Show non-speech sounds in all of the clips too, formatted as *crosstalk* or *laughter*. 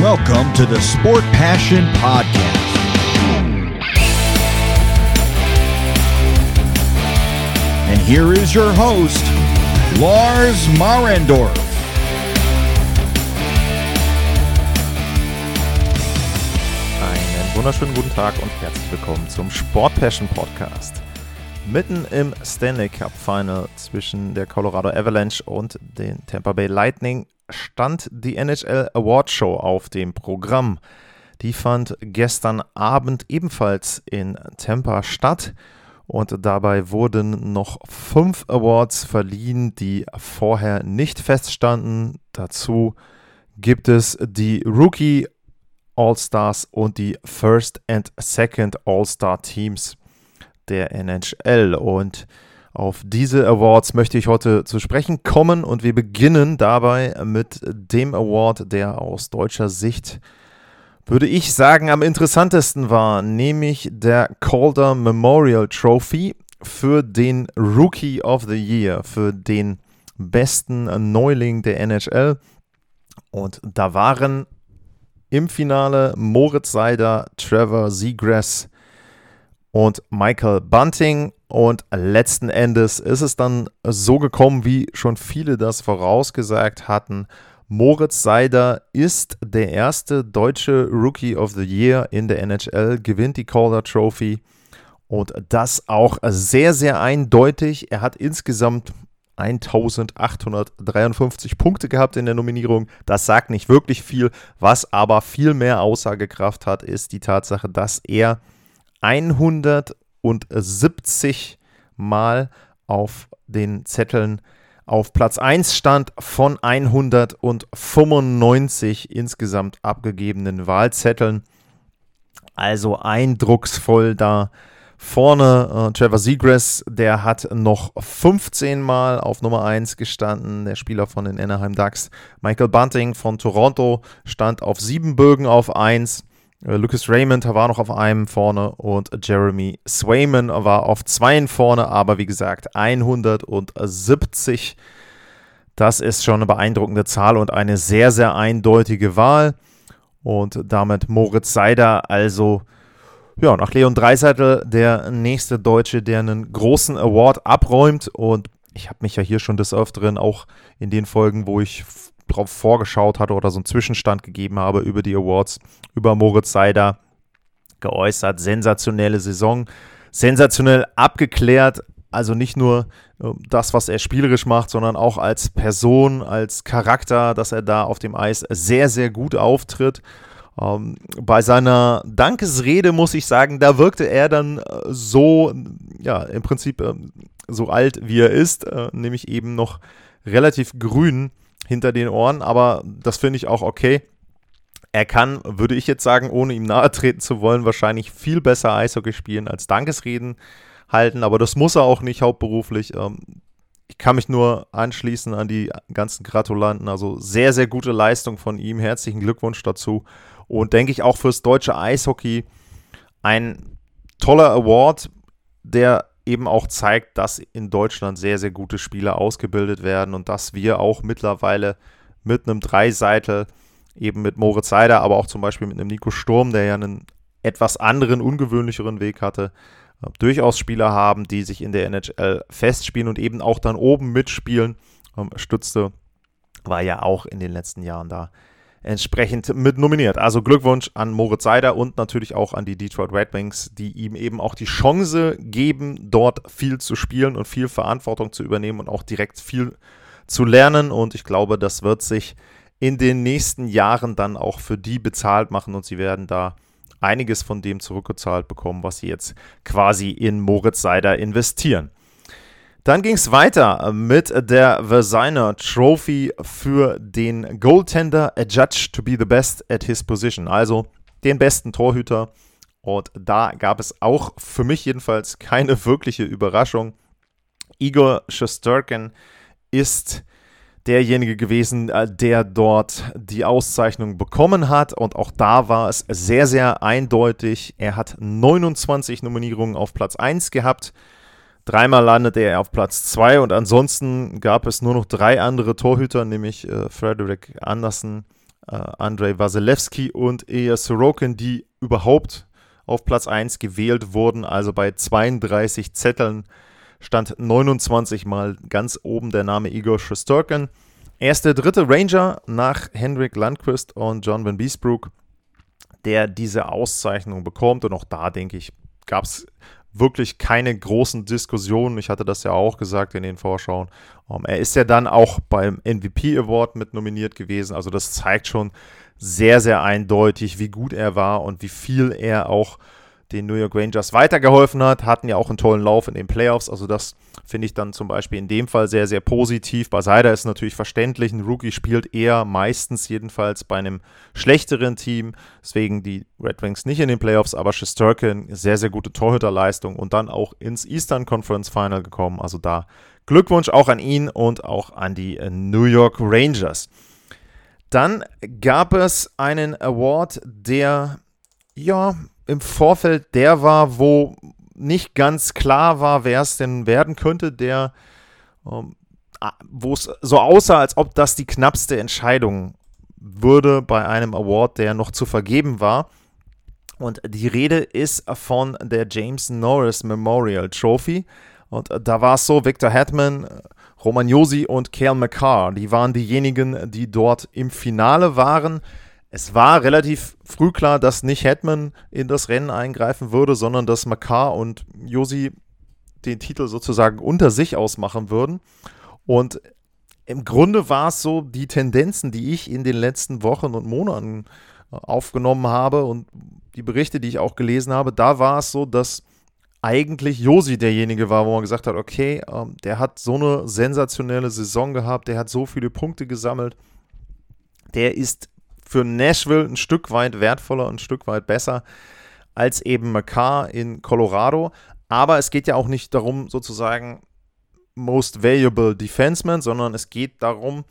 Welcome to the Sport Passion Podcast. And here is your host, Lars Marendorf. Einen wunderschönen guten Tag und herzlich willkommen zum Sport Passion Podcast. Mitten im Stanley Cup Final zwischen der Colorado Avalanche und den Tampa Bay Lightning stand die NHL Award Show auf dem Programm. Die fand gestern Abend ebenfalls in Tampa statt und dabei wurden noch fünf Awards verliehen, die vorher nicht feststanden. Dazu gibt es die Rookie All-Stars und die First and Second All-Star Teams der NHL. Und auf diese Awards möchte ich heute zu sprechen kommen und wir beginnen dabei mit dem Award, der aus deutscher Sicht, würde ich sagen, am interessantesten war, nämlich der Calder Memorial Trophy für den Rookie of the Year, für den besten Neuling der NHL. Und da waren im Finale Moritz Seider, Trevor Seagrass und Michael Bunting. Und letzten Endes ist es dann so gekommen, wie schon viele das vorausgesagt hatten. Moritz Seider ist der erste deutsche Rookie of the Year in der NHL, gewinnt die Calder Trophy und das auch sehr, sehr eindeutig. Er hat insgesamt 1853 Punkte gehabt in der Nominierung. Das sagt nicht wirklich viel. Was aber viel mehr Aussagekraft hat, ist die Tatsache, dass er 170 Mal auf den Zetteln auf Platz 1 stand von 195 insgesamt abgegebenen Wahlzetteln. Also eindrucksvoll da vorne. Äh, Trevor Seagrass, der hat noch 15 Mal auf Nummer 1 gestanden, der Spieler von den Anaheim Ducks. Michael Bunting von Toronto stand auf 7 Bögen auf 1. Äh, Lucas Raymond war noch auf einem vorne und Jeremy Swayman war auf zweien vorne, aber wie gesagt 170. Das ist schon eine beeindruckende Zahl und eine sehr, sehr eindeutige Wahl. Und damit Moritz Seider, also ja, nach Leon Dreiseitel der nächste Deutsche, der einen großen Award abräumt. Und ich habe mich ja hier schon des Öfteren auch in den Folgen, wo ich drauf vorgeschaut hatte oder so einen Zwischenstand gegeben habe über die Awards, über Moritz Seider geäußert. Sensationelle Saison, sensationell abgeklärt. Also nicht nur äh, das, was er spielerisch macht, sondern auch als Person, als Charakter, dass er da auf dem Eis sehr, sehr gut auftritt. Ähm, bei seiner Dankesrede muss ich sagen, da wirkte er dann äh, so, ja, im Prinzip äh, so alt, wie er ist, äh, nämlich eben noch relativ grün hinter den Ohren, aber das finde ich auch okay. Er kann, würde ich jetzt sagen, ohne ihm nahe treten zu wollen, wahrscheinlich viel besser Eishockey spielen als Dankesreden halten, aber das muss er auch nicht hauptberuflich. Ähm, ich kann mich nur anschließen an die ganzen Gratulanten. Also sehr, sehr gute Leistung von ihm. Herzlichen Glückwunsch dazu. Und denke ich auch fürs deutsche Eishockey ein toller Award, der eben auch zeigt, dass in Deutschland sehr, sehr gute Spieler ausgebildet werden und dass wir auch mittlerweile mit einem Dreiseitel, eben mit Moritz Seider, aber auch zum Beispiel mit einem Nico Sturm, der ja einen etwas anderen, ungewöhnlicheren Weg hatte, äh, durchaus Spieler haben, die sich in der NHL festspielen und eben auch dann oben mitspielen. Ähm, Stützte war ja auch in den letzten Jahren da entsprechend mit nominiert. Also Glückwunsch an Moritz Seider und natürlich auch an die Detroit Red Wings, die ihm eben auch die Chance geben, dort viel zu spielen und viel Verantwortung zu übernehmen und auch direkt viel zu lernen. Und ich glaube, das wird sich in den nächsten Jahren dann auch für die bezahlt machen und sie werden da einiges von dem zurückgezahlt bekommen, was sie jetzt quasi in Moritz Seider investieren. Dann ging es weiter mit der Versiner Trophy für den Goaltender, a judge to be the best at his position, also den besten Torhüter. Und da gab es auch für mich jedenfalls keine wirkliche Überraschung. Igor Shesterkin ist derjenige gewesen, äh, der dort die Auszeichnung bekommen hat. Und auch da war es sehr, sehr eindeutig. Er hat 29 Nominierungen auf Platz 1 gehabt. Dreimal landete er auf Platz 2 und ansonsten gab es nur noch drei andere Torhüter, nämlich äh, Frederick Anderson, äh, Andrei Wasilewski und Ilya Sorokin, die überhaupt auf Platz 1 gewählt wurden. Also bei 32 Zetteln stand 29 Mal ganz oben der Name Igor Shosturkin. Er ist der dritte Ranger nach Hendrik Landquist und John Van Beesbrook, der diese Auszeichnung bekommt. Und auch da, denke ich, gab es wirklich keine großen Diskussionen. Ich hatte das ja auch gesagt in den Vorschauen. Um, ähm, er ist ja dann auch beim MVP Award mit nominiert gewesen. Also das zeigt schon sehr, sehr eindeutig, wie gut er war und wie viel er auch den New York Rangers weitergeholfen hat. Hatten ja auch einen tollen Lauf in den Playoffs. Also das finde ich dann zum Beispiel in dem Fall sehr, sehr positiv. Bei Seider ist natürlich verständlich. Ein Rookie spielt eher meistens jedenfalls bei einem schlechteren Team. Deswegen die Red Wings nicht in den Playoffs, aber Shesterkin sehr, sehr gute Torhüterleistung und dann auch ins Eastern Conference Final gekommen. Also da Glückwunsch auch an ihn und auch an die New York Rangers. Dann gab es einen Award, der ja im Vorfeld der war, wo nicht ganz klar war, wer es denn werden könnte, der, ähm, wo es so aussah, als ob das die knappste Entscheidung würde bei einem Award, der noch zu vergeben war. Und die Rede ist von der James Norris Memorial Trophy. Und da war es so, Victor Hetman, Roman Josi und Cale McCarr, die waren diejenigen, die dort im Finale waren es war relativ früh klar, dass nicht Hetman in das Rennen eingreifen würde, sondern dass Makar und Josi den Titel sozusagen unter sich ausmachen würden. Und im Grunde war es so, die Tendenzen, die ich in den letzten Wochen und Monaten äh, aufgenommen habe und die Berichte, die ich auch gelesen habe, da war es so, dass eigentlich Josi derjenige war, wo man gesagt hat, okay, ähm, der hat so eine sensationelle Saison gehabt, der hat so viele Punkte gesammelt, der ist für Nashville ein Stück weit wertvoller, ein Stück weit besser als eben McCarr in Colorado. Aber es geht ja auch nicht darum, sozusagen Most Valuable Defenseman, sondern es geht darum,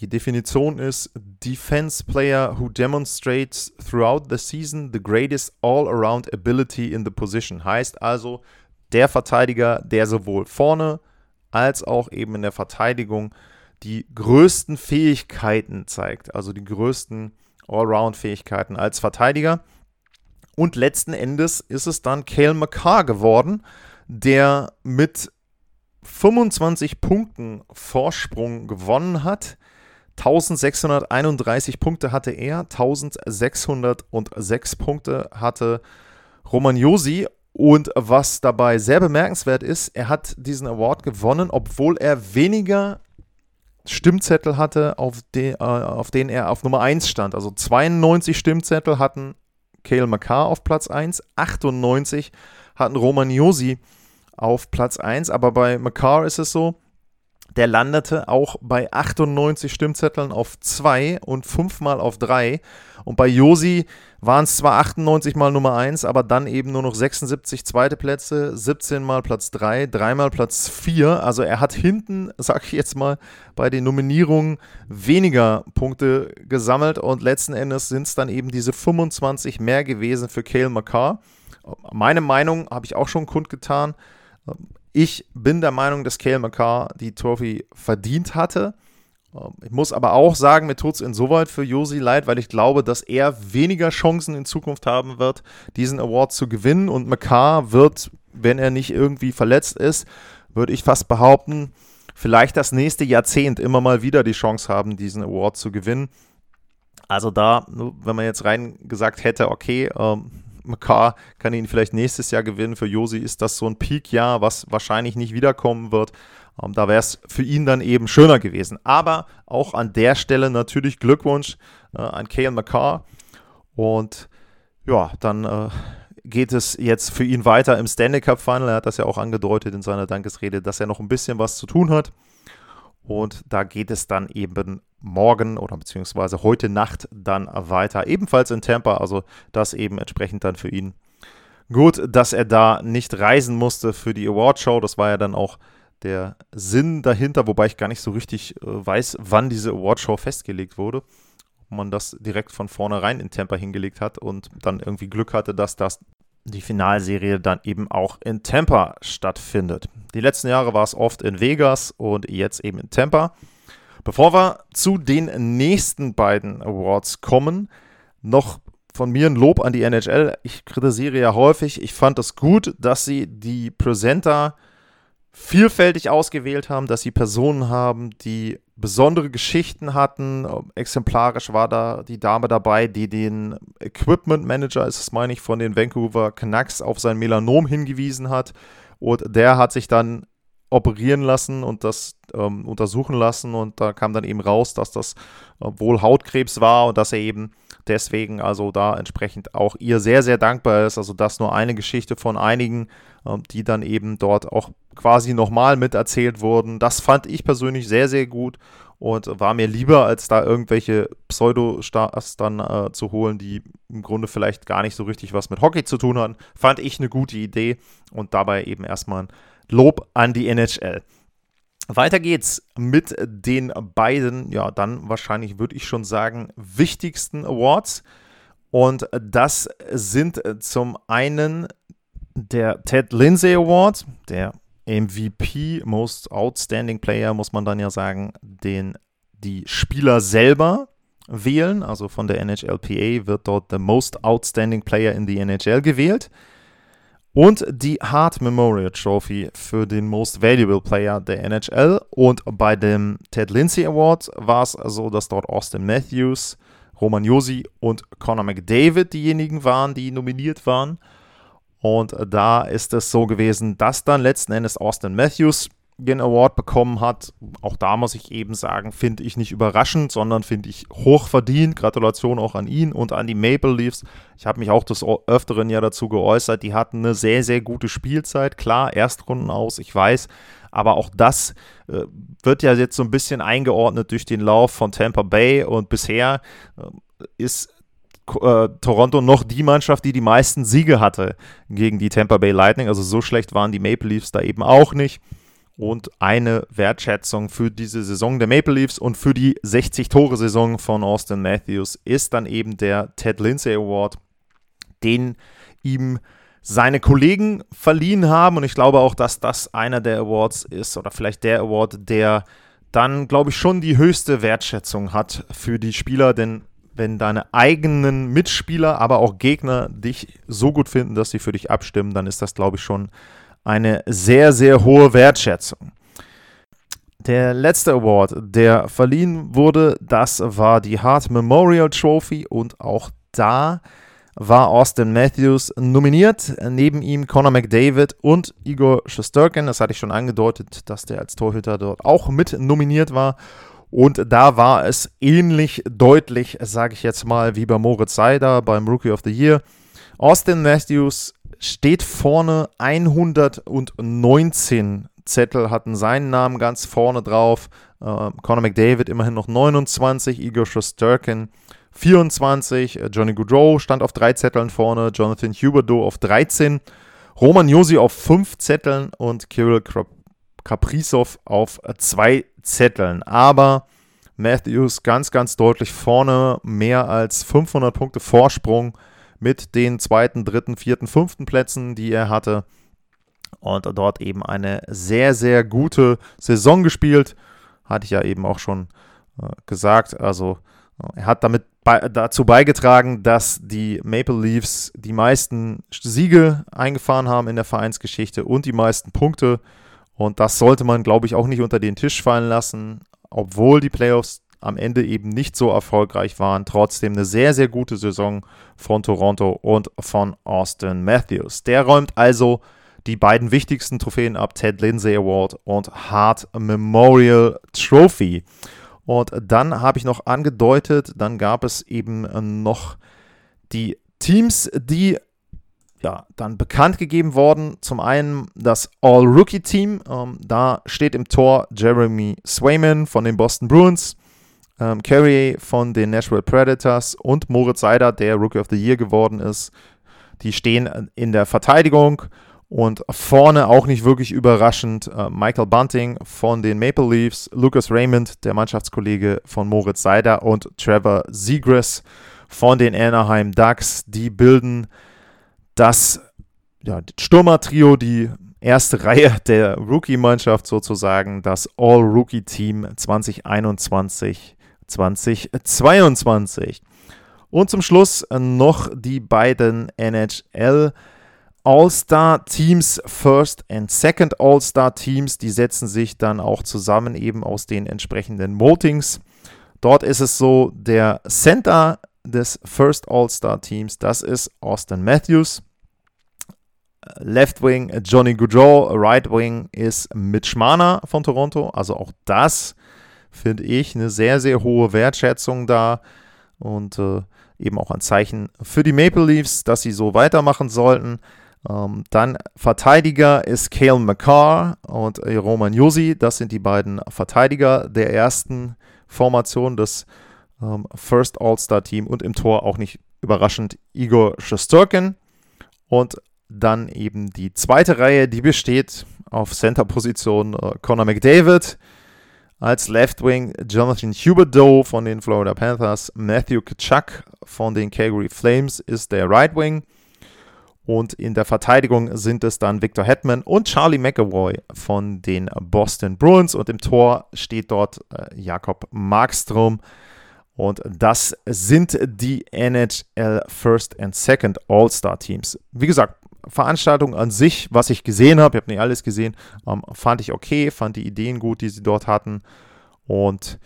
die Definition ist Defense Player who demonstrates throughout the season the greatest all-around ability in the position. Heißt also, der Verteidiger, der sowohl vorne als auch eben in der Verteidigung die größten Fähigkeiten zeigt, also die größten Allround-Fähigkeiten als Verteidiger. Und letzten Endes ist es dann Cale McCarr geworden, der mit 25 Punkten Vorsprung gewonnen hat. 1631 Punkte hatte er, 1606 Punkte hatte Roman Josi. Und was dabei sehr bemerkenswert ist, er hat diesen Award gewonnen, obwohl er weniger Stimmzettel hatte, auf, de, äh, auf denen er auf Nummer 1 stand. Also 92 Stimmzettel hatten Cale McCarr auf Platz 1, 98 hatten Roman Josi auf Platz 1, aber bei McCarr ist es so, der landete auch bei 98 Stimmzetteln auf 2 und 5 mal auf 3. Und bei Josi waren es zwar 98 mal Nummer 1, aber dann eben nur noch 76 zweite Plätze, 17 mal Platz 3, 3 mal Platz 4. Also er hat hinten, sag ich jetzt mal, bei den Nominierungen weniger Punkte gesammelt und letzten Endes sind es dann eben diese 25 mehr gewesen für Cale McCarr. Meine Meinung habe ich auch schon kundgetan. Ich bin der Meinung, dass Cale McCarr die Trophy verdient hatte. Ähm, ich muss aber auch sagen, mir tut es insoweit für Josi leid, weil ich glaube, dass er weniger Chancen in Zukunft haben wird, diesen Award zu gewinnen. Und McCarr wird, wenn er nicht irgendwie verletzt ist, würde ich fast behaupten, vielleicht das nächste Jahrzehnt immer mal wieder die Chance haben, diesen Award zu gewinnen. Also da, wenn man jetzt rein gesagt hätte, okay, ähm, McCarr kann ihn vielleicht nächstes Jahr gewinnen. Für Josi ist das so ein Peak-Jahr, was wahrscheinlich nicht wiederkommen wird. Ähm, da wäre es für ihn dann eben schöner gewesen. Aber auch an der Stelle natürlich Glückwunsch äh, an Kale McCarr. Und ja, dann äh, geht es jetzt für ihn weiter im Stanley Cup Final. Er hat das ja auch angedeutet in seiner Dankesrede, dass er noch ein bisschen was zu tun hat. Und da geht es dann eben morgen oder beziehungsweise heute Nacht dann weiter. Ebenfalls in Tampa, also das eben entsprechend dann für ihn gut, dass er da nicht reisen musste für die Awardshow. Das war ja dann auch der Sinn dahinter, wobei ich gar nicht so richtig äh, weiß, wann diese Awardshow festgelegt wurde. Ob man das direkt von vornherein in Tampa hingelegt hat und dann irgendwie Glück hatte, dass das die Finalserie dann eben auch in Tampa stattfindet. Die letzten Jahre war es oft in Vegas und jetzt eben in Tampa. Bevor wir zu den nächsten beiden Awards kommen, noch von mir ein Lob an die NHL. Ich kritisiere ja häufig. Ich fand es gut, dass sie die Presenter vielfältig ausgewählt haben, dass sie Personen haben, die besondere Geschichten hatten. Exemplarisch war da die Dame dabei, die den Equipment Manager, ist es meine ich, von den Vancouver Canucks auf sein Melanom hingewiesen hat. Und der hat sich dann operieren lassen und das ähm, untersuchen lassen und da kam dann eben raus, dass das äh, wohl Hautkrebs war und dass er eben deswegen also da entsprechend auch ihr sehr, sehr dankbar ist. Also das nur eine Geschichte von einigen, äh, die dann eben dort auch quasi nochmal miterzählt wurden. Das fand ich persönlich sehr, sehr gut und war mir lieber, als da irgendwelche Pseudo-Stars dann äh, zu holen, die im Grunde vielleicht gar nicht so richtig was mit Hockey zu tun hatten. Fand ich eine gute Idee und dabei eben erstmal ein Lob an die NHL. Weiter geht's mit den beiden, ja, dann wahrscheinlich würde ich schon sagen, wichtigsten Awards. Und das sind zum einen der Ted Lindsay Award, der MVP, Most Outstanding Player, muss man dann ja sagen, den die Spieler selber wählen. Also von der NHLPA wird dort der Most Outstanding Player in die NHL gewählt und die Hart Memorial Trophy für den Most Valuable Player der NHL. Und bei dem Ted Lindsay Award war es so, dass dort Austin Matthews, Roman Josi und Conor McDavid diejenigen waren, die nominiert waren. Und da ist es so gewesen, dass dann letzten Endes Austin Matthews den Award bekommen hat. Auch da muss ich eben sagen, finde ich nicht überraschend, sondern finde ich hoch verdient. Gratulation auch an ihn und an die Maple Leafs. Ich habe mich auch des Öfteren ja dazu geäußert. Die hatten eine sehr, sehr gute Spielzeit. Klar, Erstrunden aus, ich weiß. Aber auch das äh, wird ja jetzt so ein bisschen eingeordnet durch den Lauf von Tampa Bay. Und bisher äh, ist äh, Toronto noch die Mannschaft, die die meisten Siege hatte gegen die Tampa Bay Lightning. Also so schlecht waren die Maple Leafs da eben auch nicht und eine Wertschätzung für diese Saison der Maple Leafs und für die 60-Tore-Saison von Austin Matthews ist dann eben der Ted Lindsay Award, den ihm seine Kollegen verliehen haben. Und ich glaube auch, dass das einer der Awards ist oder vielleicht der Award, der dann, glaube ich, schon die höchste Wertschätzung hat für die Spieler, denn wenn deine eigenen Mitspieler, aber auch Gegner dich so gut finden, dass sie für dich abstimmen, dann ist das, glaube ich, schon eine sehr, sehr hohe Wertschätzung. Der letzte Award, der verliehen wurde, das war die Hart Memorial Trophy und auch da war Austin Matthews nominiert. Neben ihm Conor McDavid und Igor Shesterkin. Das hatte ich schon angedeutet, dass der als Torhüter dort auch mit nominiert war. Und da war es ähnlich deutlich, sage ich jetzt mal, wie bei Moritz Seider beim Rookie of the Year. Austin Matthews steht vorne 119 Zettel hatten seinen Namen ganz vorne drauf. Äh, Conor McDavid immerhin noch 29, Igor Shostakin 24, äh, Johnny Goudreau stand auf drei Zetteln vorne, Jonathan Huberdeau auf 13, Roman Josi auf fünf Zetteln und Kirill Kaprizov auf zwei Zetteln. Aber Matthews ganz, ganz deutlich vorne, mehr als 500 Punkte Vorsprung mit den zweiten, dritten, vierten, fünften Plätzen, die er hatte. Und dort eben eine sehr, sehr gute Saison gespielt. Hatte ich ja eben auch schon äh, gesagt. Also äh, er hat damit bei, dazu beigetragen, dass die Maple Leafs die meisten Siege eingefahren haben in der Vereinsgeschichte und die meisten Punkte. Und das sollte man, glaube ich, auch nicht unter den Tisch fallen lassen, obwohl die Playoffs am Ende eben nicht so erfolgreich waren. Trotzdem eine sehr, sehr gute Saison von Toronto und von Austin Matthews. Der räumt also die beiden wichtigsten Trophäen ab, Ted Lindsay Award und Hart Memorial Trophy. Und dann habe ich noch angedeutet, dann gab es eben noch die Teams, die ja, dann bekannt gegeben worden. Zum einen das All-Rookie-Team. Ähm, da steht im Tor Jeremy Swayman von den Boston Bruins ähm, Carrier von den Nashville Predators und Moritz Seider, der Rookie of the Year geworden ist. Die stehen in der Verteidigung und vorne auch nicht wirklich überraschend äh, Michael Bunting von den Maple Leafs, Lucas Raymond, der Mannschaftskollege von Moritz Seider und Trevor Zegras von den Anaheim Ducks. Die bilden das ja, Stürmer-Trio, die erste *laughs* Reihe der Rookie-Mannschaft sozusagen, das All-Rookie-Team 2021, 2022. Und zum Schluss noch die beiden NHL All-Star-Teams, First and Second All-Star-Teams, die setzen sich dann auch zusammen eben aus den entsprechenden Votings. Dort ist es so, der Center des First All-Star-Teams, das ist Austin Matthews. Left Wing Johnny Goudreau, Right Wing ist Mitch Marner von Toronto. Also auch das finde ich eine sehr, sehr hohe Wertschätzung da und äh, eben auch ein Zeichen für die Maple Leafs, dass sie so weitermachen sollten. Ähm, dann Verteidiger ist Kale McCarr und Roman Josi. Das sind die beiden Verteidiger der ersten Formation des ähm, First All-Star Team und im Tor auch nicht überraschend Igor Shosturkin. Und dann eben die zweite Reihe, die besteht auf Center-Position äh, Conor McDavid, als Left Wing Jonathan Huberdeau von den Florida Panthers, Matthew Kachuk von den Calgary Flames ist der Right Wing. Und in der Verteidigung sind es dann Victor Hetman und Charlie McAvoy von den Boston Bruins. Und im Tor steht dort äh, Jakob Markstrom. Und das sind die NHL First and Second All-Star Teams. Wie gesagt, Veranstaltung an sich, was ich gesehen habe, ich habe nicht alles gesehen, ähm, fand ich okay, fand die Ideen gut, die sie dort hatten. Und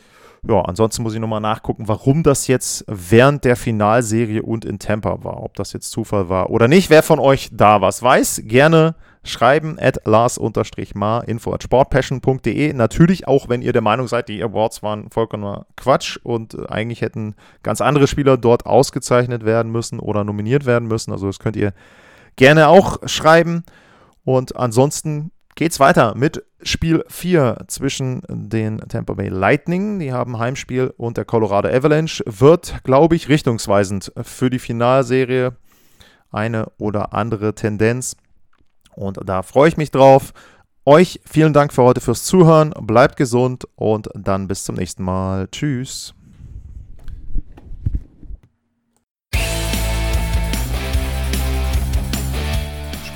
ja, ansonsten muss ich nochmal nachgucken, warum das jetzt während der Finalserie und in Tampa war. Ob das jetzt Zufall war oder nicht. Wer von euch da was weiß, gerne schreiben at lars-mar info at sportpassion.de. Natürlich auch, wenn ihr der Meinung seid, die Awards waren vollkommen Quatsch und eigentlich hätten ganz andere Spieler dort ausgezeichnet werden müssen oder nominiert werden müssen. Also das könnt ihr gerne auch schreiben. Und ansonsten geht es weiter mit Spiel 4 zwischen den Tampa Bay Lightning, die haben Heimspiel, und der Colorado Avalanche. Wird, glaube ich, richtungsweisend für die Finalserie eine oder andere Tendenz. Und da freue ich mich drauf. Euch vielen Dank für heute fürs Zuhören. Bleibt gesund und dann bis zum nächsten Mal. Tschüss.